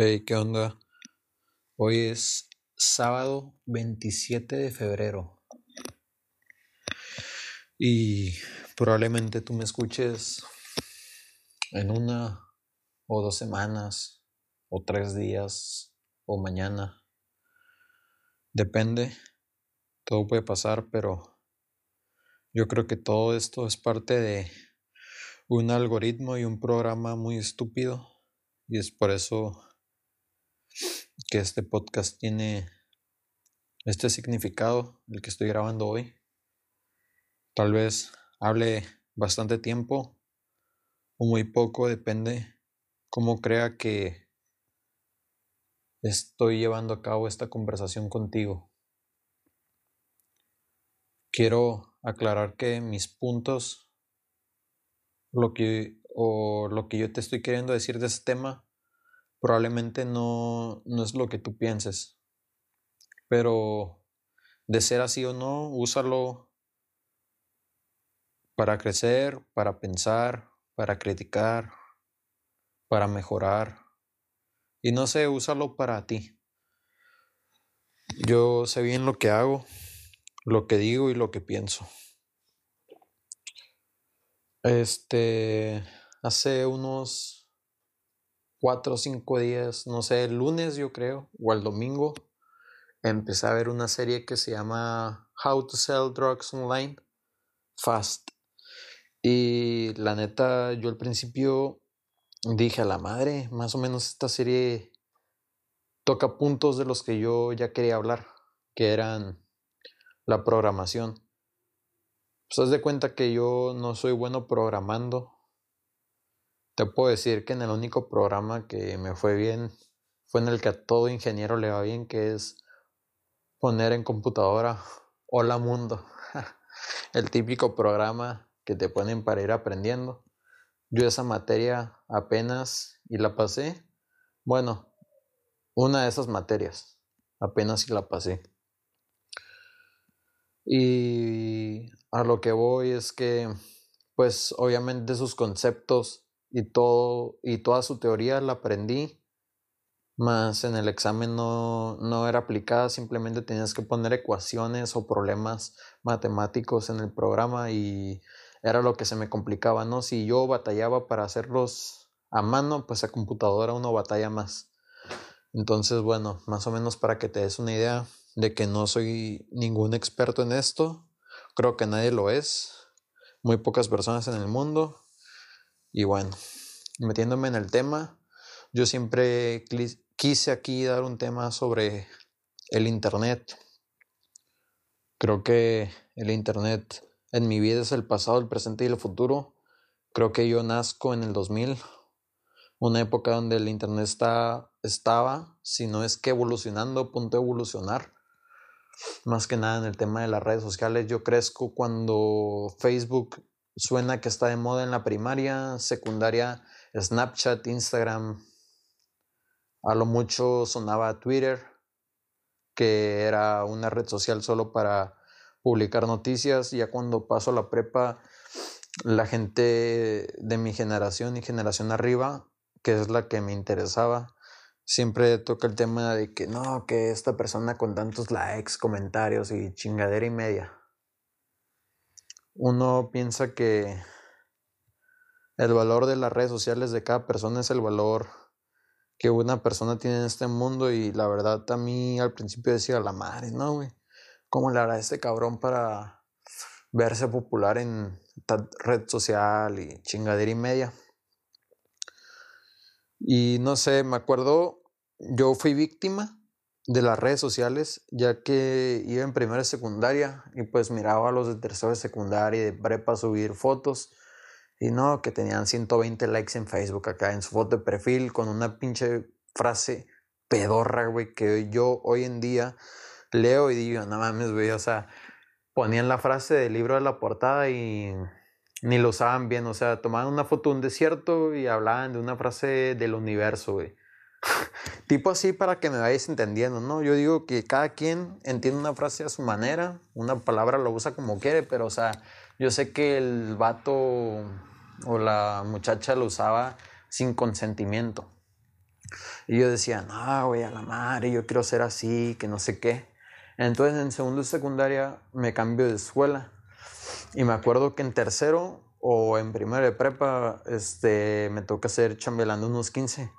Hey, ¿qué onda? Hoy es sábado 27 de febrero. Y probablemente tú me escuches en una o dos semanas o tres días o mañana. Depende, todo puede pasar, pero yo creo que todo esto es parte de un algoritmo y un programa muy estúpido y es por eso que este podcast tiene este significado, el que estoy grabando hoy. Tal vez hable bastante tiempo o muy poco, depende cómo crea que estoy llevando a cabo esta conversación contigo. Quiero aclarar que mis puntos lo que o lo que yo te estoy queriendo decir de este tema probablemente no, no es lo que tú pienses. Pero de ser así o no, úsalo para crecer, para pensar, para criticar, para mejorar. Y no sé, úsalo para ti. Yo sé bien lo que hago, lo que digo y lo que pienso. Este, hace unos cuatro o cinco días, no sé, el lunes yo creo, o el domingo, empecé a ver una serie que se llama How to Sell Drugs Online Fast. Y la neta, yo al principio dije a la madre, más o menos esta serie toca puntos de los que yo ya quería hablar, que eran la programación. Pues de cuenta que yo no soy bueno programando, te puedo decir que en el único programa que me fue bien fue en el que a todo ingeniero le va bien, que es poner en computadora Hola Mundo, el típico programa que te ponen para ir aprendiendo. Yo esa materia apenas y la pasé. Bueno, una de esas materias, apenas y la pasé. Y a lo que voy es que, pues obviamente sus conceptos y todo y toda su teoría la aprendí más en el examen no, no era aplicada simplemente tenías que poner ecuaciones o problemas matemáticos en el programa y era lo que se me complicaba no si yo batallaba para hacerlos a mano pues a computadora uno batalla más. Entonces bueno más o menos para que te des una idea de que no soy ningún experto en esto creo que nadie lo es muy pocas personas en el mundo y bueno, metiéndome en el tema, yo siempre quise aquí dar un tema sobre el Internet. Creo que el Internet en mi vida es el pasado, el presente y el futuro. Creo que yo nazco en el 2000, una época donde el Internet está, estaba, si no es que evolucionando, punto de evolucionar. Más que nada en el tema de las redes sociales, yo crezco cuando Facebook Suena que está de moda en la primaria, secundaria, Snapchat, Instagram. A lo mucho sonaba Twitter, que era una red social solo para publicar noticias. Ya cuando paso la prepa, la gente de mi generación y generación arriba, que es la que me interesaba, siempre toca el tema de que no, que esta persona con tantos likes, comentarios y chingadera y media uno piensa que el valor de las redes sociales de cada persona es el valor que una persona tiene en este mundo y la verdad a mí al principio decía la madre, ¿no, güey? ¿Cómo le hará este cabrón para verse popular en red social y chingadera y media? Y no sé, me acuerdo, yo fui víctima de las redes sociales, ya que iba en primera secundaria y pues miraba a los de tercera secundaria y de prepa subir fotos y no, que tenían 120 likes en Facebook acá en su foto de perfil con una pinche frase pedorra, güey, que yo hoy en día leo y digo, no mames, güey, o sea, ponían la frase del libro de la portada y ni lo usaban bien, o sea, tomaban una foto de un desierto y hablaban de una frase del universo, güey. tipo así para que me vayáis entendiendo, ¿no? Yo digo que cada quien entiende una frase a su manera, una palabra lo usa como quiere, pero o sea, yo sé que el vato o la muchacha lo usaba sin consentimiento. Y yo decía, no, güey, a la madre, yo quiero ser así, que no sé qué. Entonces en segundo de secundaria me cambio de escuela. Y me acuerdo que en tercero o en primero de prepa, este, me toca hacer chambelando unos 15.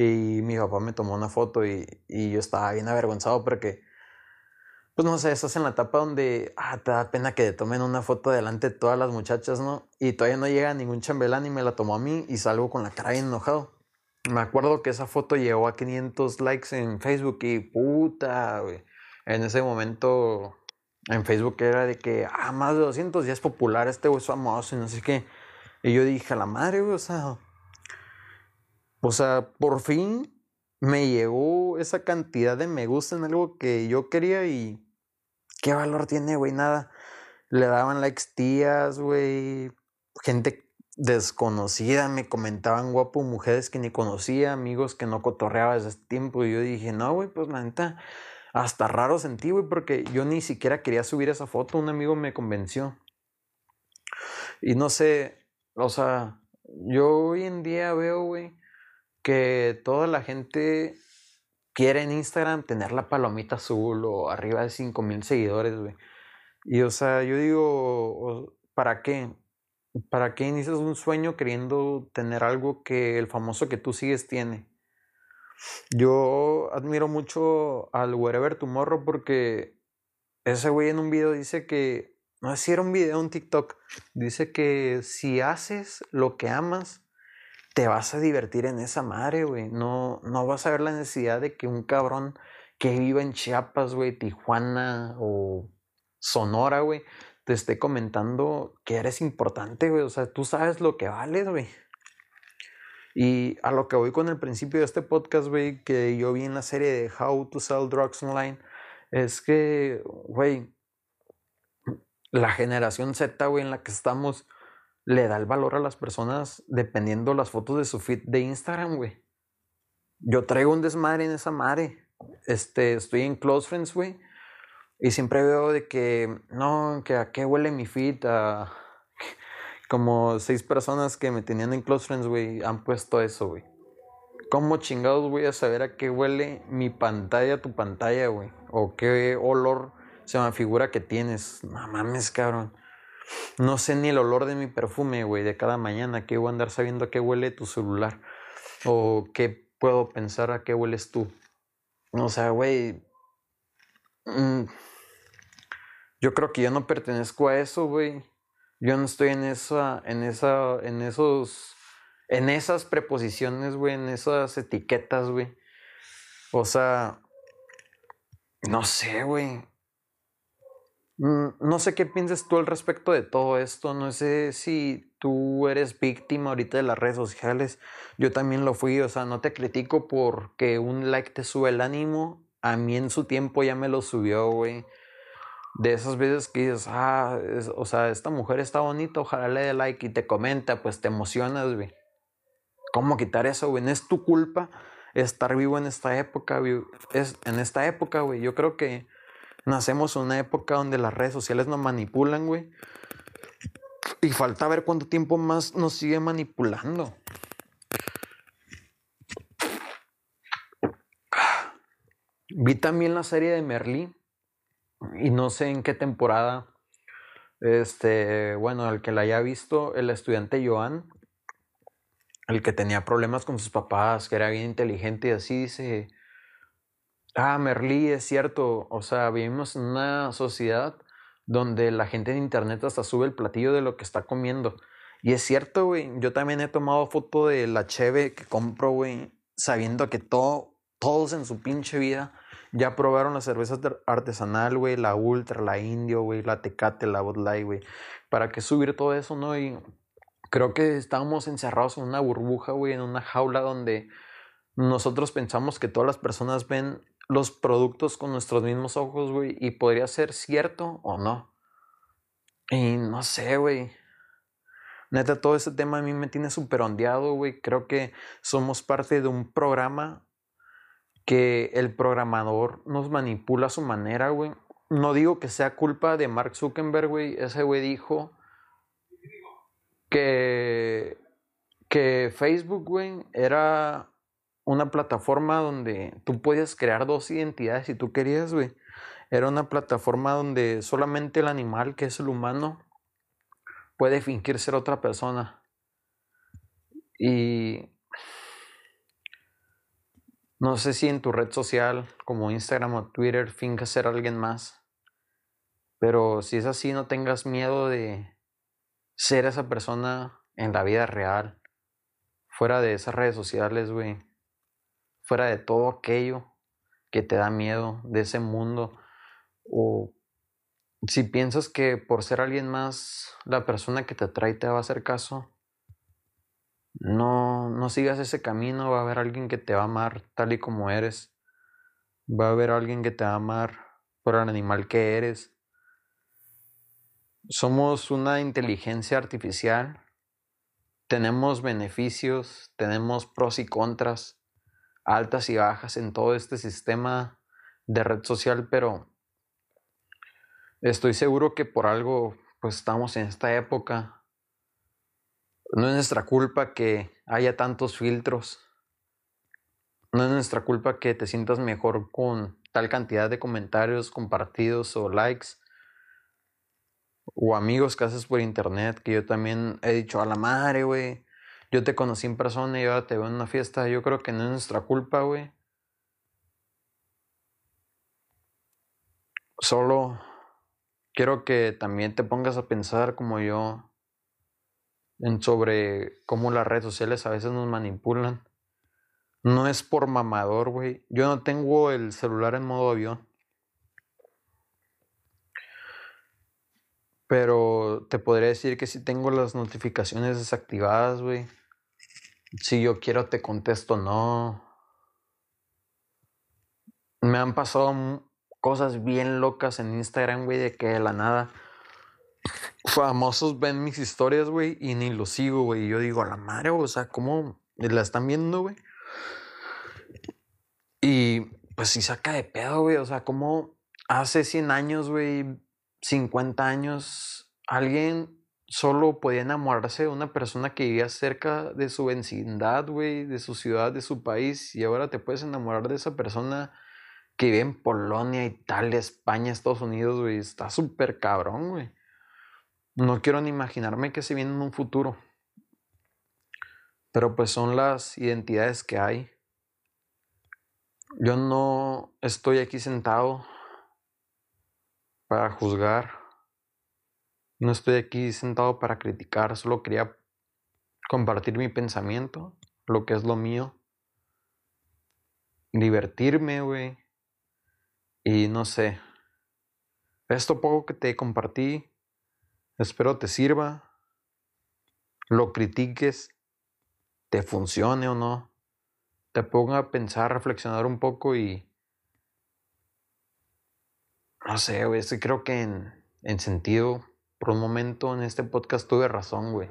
Y mi papá me tomó una foto y, yo estaba bien avergonzado porque pues no sé, estás en la etapa donde ah, te da pena que te tomen una foto delante de todas las muchachas, ¿no? Y todavía no llega ningún chambelán y me la tomó a mí y salgo con la cara bien enojado. Me acuerdo que esa foto llegó a 500 likes en Facebook y puta, güey. En ese momento en Facebook era de que, ah, más de 200 ya es popular, este güey es famoso y no sé qué. Y yo dije, a la madre, güey, o sea, o sea, por fin me llegó esa cantidad de me gusta en algo que yo quería y ¿Qué valor tiene, güey? Nada. Le daban likes tías, güey. Gente desconocida, me comentaban guapo mujeres que ni conocía, amigos que no cotorreaba desde ese tiempo. Y yo dije, no, güey, pues la neta, hasta raro sentí, güey, porque yo ni siquiera quería subir esa foto. Un amigo me convenció. Y no sé, o sea, yo hoy en día veo, güey, que toda la gente quiere en Instagram tener la palomita azul o arriba de 5000 seguidores, güey. Y o sea, yo digo, ¿para qué? ¿Para qué inicias un sueño queriendo tener algo que el famoso que tú sigues tiene? Yo admiro mucho al Wherever Tomorrow porque ese güey en un video dice que, no si era un video, un TikTok, dice que si haces lo que amas, te vas a divertir en esa madre, güey. No, no vas a ver la necesidad de que un cabrón que viva en Chiapas, güey, Tijuana o Sonora, güey, te esté comentando que eres importante, güey. O sea, tú sabes lo que vales, güey. Y a lo que voy con el principio de este podcast, güey, que yo vi en la serie de How to Sell Drugs Online, es que, güey, la generación Z, güey, en la que estamos, le da el valor a las personas dependiendo las fotos de su feed de Instagram, güey. Yo traigo un desmadre en esa madre. Este, estoy en Close Friends, güey. Y siempre veo de que, no, que a qué huele mi feed. A... Como seis personas que me tenían en Close Friends, güey, han puesto eso, güey. ¿Cómo chingados voy a saber a qué huele mi pantalla, tu pantalla, güey? O qué olor se me figura que tienes. No mames, cabrón. No sé ni el olor de mi perfume, güey, de cada mañana. ¿Qué voy a andar sabiendo a qué huele tu celular? O qué puedo pensar a qué hueles tú. O sea, güey. Mm, yo creo que yo no pertenezco a eso, güey. Yo no estoy en esa, en esa, en esos, en esas preposiciones, güey, en esas etiquetas, güey. O sea, no sé, güey. Mm, no sé qué piensas tú al respecto de todo esto. No sé si tú eres víctima ahorita de las redes sociales. Yo también lo fui. O sea, no te critico porque un like te sube el ánimo. A mí en su tiempo ya me lo subió, güey. De esas veces que dices, ah, o sea, esta mujer está bonita, ojalá le dé like y te comenta, pues te emocionas, güey. ¿Cómo quitar eso, güey? No es tu culpa estar vivo en esta época, güey. Es en esta época, güey. Yo creo que Nacemos en una época donde las redes sociales nos manipulan, güey. Y falta ver cuánto tiempo más nos sigue manipulando. Vi también la serie de Merlí. Y no sé en qué temporada. Este, bueno, el que la haya visto, el estudiante Joan, el que tenía problemas con sus papás, que era bien inteligente y así, dice, Ah, Merlí, es cierto. O sea, vivimos en una sociedad donde la gente en internet hasta sube el platillo de lo que está comiendo. Y es cierto, güey. Yo también he tomado foto de la cheve que compro, güey, sabiendo que todo, todos en su pinche vida ya probaron la cerveza artesanal, güey, la Ultra, la Indio, güey, la Tecate, la Bud Light, güey. ¿Para qué subir todo eso, no? Y creo que estábamos encerrados en una burbuja, güey, en una jaula donde nosotros pensamos que todas las personas ven los productos con nuestros mismos ojos, güey, y podría ser cierto o no. Y no sé, güey. Neta, todo ese tema a mí me tiene súper ondeado, güey. Creo que somos parte de un programa que el programador nos manipula a su manera, güey. No digo que sea culpa de Mark Zuckerberg, güey. Ese güey dijo que, que Facebook, güey, era una plataforma donde tú podías crear dos identidades si tú querías, güey. Era una plataforma donde solamente el animal, que es el humano, puede fingir ser otra persona. Y no sé si en tu red social como Instagram o Twitter fingas ser alguien más. Pero si es así, no tengas miedo de ser esa persona en la vida real. Fuera de esas redes sociales, güey. Fuera de todo aquello que te da miedo de ese mundo. O si piensas que por ser alguien más, la persona que te atrae te va a hacer caso, no, no sigas ese camino, va a haber alguien que te va a amar tal y como eres. Va a haber alguien que te va a amar por el animal que eres. Somos una inteligencia artificial. Tenemos beneficios, tenemos pros y contras, altas y bajas en todo este sistema de red social, pero estoy seguro que por algo pues estamos en esta época no es nuestra culpa que haya tantos filtros. No es nuestra culpa que te sientas mejor con tal cantidad de comentarios, compartidos o likes. O amigos que haces por internet, que yo también he dicho a la madre, güey. Yo te conocí en persona y ahora te veo en una fiesta. Yo creo que no es nuestra culpa, güey. Solo quiero que también te pongas a pensar como yo en sobre cómo las redes sociales a veces nos manipulan. No es por mamador, güey. Yo no tengo el celular en modo avión. Pero te podría decir que si tengo las notificaciones desactivadas, güey. Si yo quiero te contesto no. Me han pasado cosas bien locas en Instagram, güey, de que de la nada famosos ven mis historias, güey, y ni lo sigo, güey. Y yo digo, a la madre, o sea, ¿cómo la están viendo, güey? Y pues sí saca de pedo, güey. O sea, ¿cómo hace 100 años, güey, 50 años, alguien solo podía enamorarse de una persona que vivía cerca de su vecindad, güey, de su ciudad, de su país, y ahora te puedes enamorar de esa persona que vive en Polonia, Italia, España, Estados Unidos, güey. Está súper cabrón, güey. No quiero ni imaginarme que se viene en un futuro. Pero pues son las identidades que hay. Yo no estoy aquí sentado para juzgar. No estoy aquí sentado para criticar. Solo quería compartir mi pensamiento, lo que es lo mío. Divertirme, güey. Y no sé. Esto poco que te compartí Espero te sirva, lo critiques, te funcione o no, te ponga a pensar, reflexionar un poco y... No sé, güey, creo que en, en sentido, por un momento en este podcast tuve razón, güey.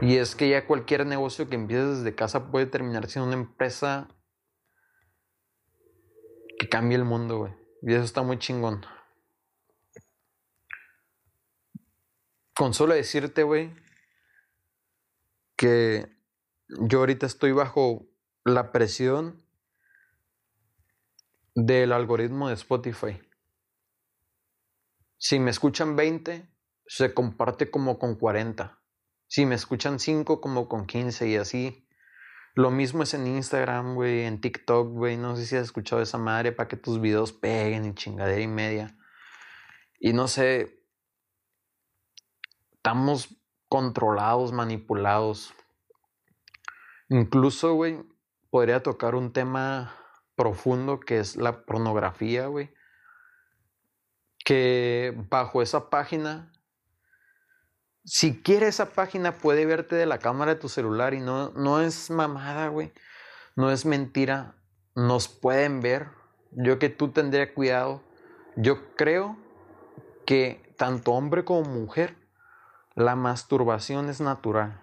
Y es que ya cualquier negocio que empieces desde casa puede terminar siendo una empresa que cambie el mundo, güey. Y eso está muy chingón. Con solo decirte, güey, que yo ahorita estoy bajo la presión del algoritmo de Spotify. Si me escuchan 20, se comparte como con 40. Si me escuchan 5, como con 15 y así. Lo mismo es en Instagram, güey, en TikTok, güey. No sé si has escuchado esa madre para que tus videos peguen y chingadera y media. Y no sé, estamos controlados, manipulados. Incluso, güey, podría tocar un tema profundo que es la pornografía, güey. Que bajo esa página, si quiere esa página, puede verte de la cámara de tu celular y no, no es mamada, güey. No es mentira. Nos pueden ver. Yo que tú tendría cuidado. Yo creo que tanto hombre como mujer la masturbación es natural.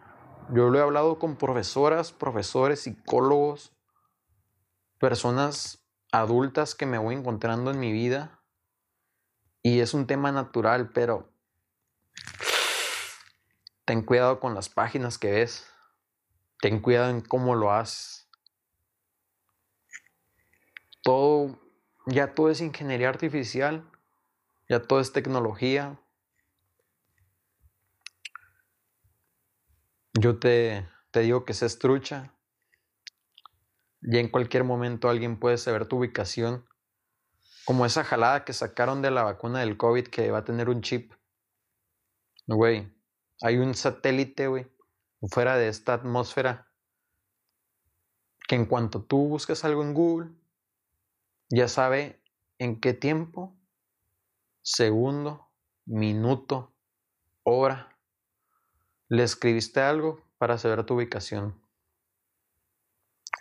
Yo lo he hablado con profesoras, profesores, psicólogos, personas adultas que me voy encontrando en mi vida. Y es un tema natural, pero ten cuidado con las páginas que ves. Ten cuidado en cómo lo haces. todo, ya todo es ingeniería artificial, ya todo es tecnología. Yo te, te digo que se estrucha. Ya en cualquier momento alguien puede saber tu ubicación. Como esa jalada que sacaron de la vacuna del COVID que va a tener un chip. Güey, hay un satélite, güey, fuera de esta atmósfera que en cuanto tú buscas algo en Google, ya sabe en qué tiempo, segundo, minuto, hora, le escribiste algo para saber tu ubicación.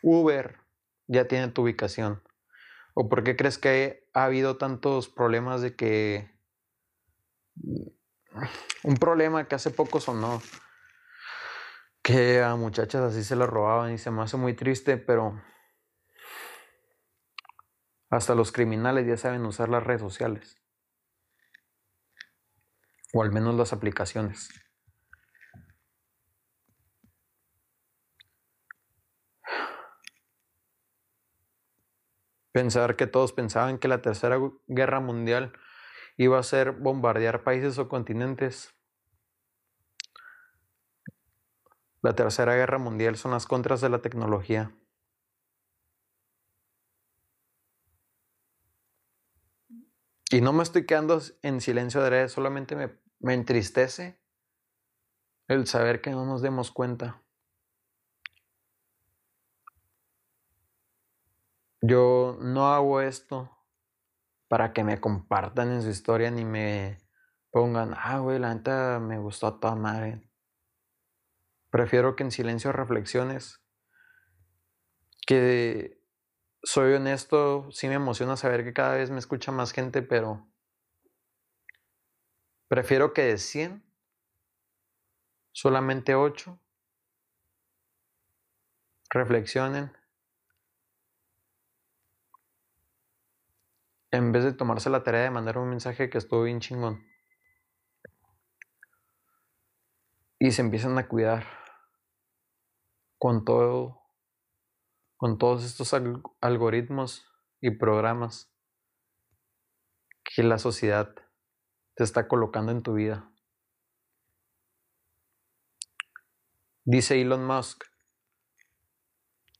Uber ya tiene tu ubicación. ¿O por qué crees que ha habido tantos problemas de que... Un problema que hace poco sonó, que a muchachas así se la robaban y se me hace muy triste, pero hasta los criminales ya saben usar las redes sociales. O al menos las aplicaciones. Pensar que todos pensaban que la tercera guerra mundial iba a ser bombardear países o continentes. La tercera guerra mundial son las contras de la tecnología. Y no me estoy quedando en silencio de redes, solamente me, me entristece el saber que no nos demos cuenta. Yo no hago esto para que me compartan en su historia ni me pongan, ah, güey, la neta me gustó a toda madre. Prefiero que en silencio reflexiones. Que soy honesto, sí me emociona saber que cada vez me escucha más gente, pero prefiero que de 100, solamente 8 reflexionen en vez de tomarse la tarea de mandar un mensaje que estuvo bien chingón. Y se empiezan a cuidar con todo, con todos estos algoritmos y programas que la sociedad te está colocando en tu vida. Dice Elon Musk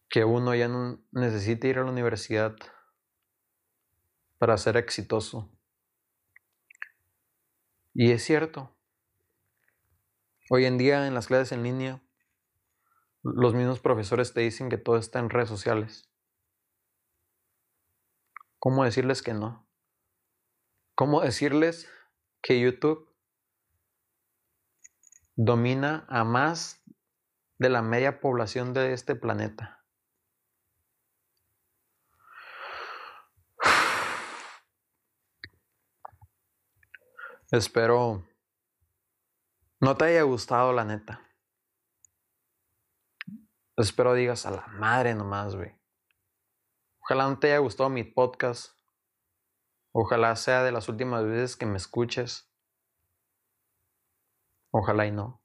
que uno ya no necesita ir a la universidad para ser exitoso. Y es cierto. Hoy en día en las clases en línea, los mismos profesores te dicen que todo está en redes sociales. ¿Cómo decirles que no? ¿Cómo decirles que YouTube domina a más de la media población de este planeta? Espero no te haya gustado, la neta. Espero digas a la madre nomás, güey. Ojalá no te haya gustado mi podcast. Ojalá sea de las últimas veces que me escuches. Ojalá y no.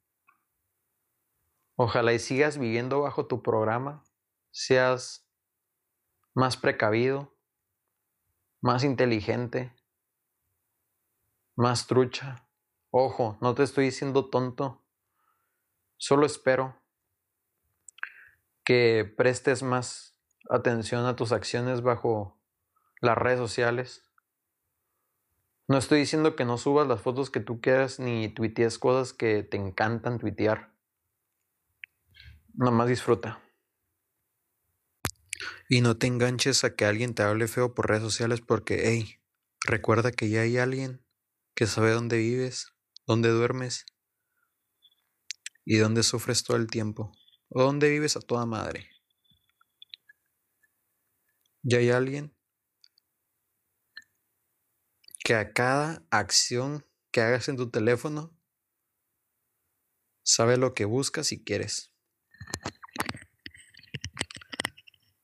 Ojalá y sigas viviendo bajo tu programa. Seas más precavido, más inteligente, más trucha. Ojo, no te estoy diciendo tonto. Solo espero que prestes más atención a tus acciones bajo las redes sociales. No estoy diciendo que no subas las fotos que tú quieras ni tuitees cosas que te encantan tuitear. Nomás disfruta. Y no te enganches a que alguien te hable feo por redes sociales porque, hey, recuerda que ya hay alguien que sabe dónde vives, dónde duermes y dónde sufres todo el tiempo, o dónde vives a toda madre. Y hay alguien que a cada acción que hagas en tu teléfono sabe lo que buscas y quieres.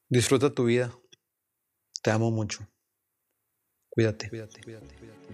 Disfruta tu vida. Te amo mucho. Cuídate. Cuídate, cuídate, cuídate.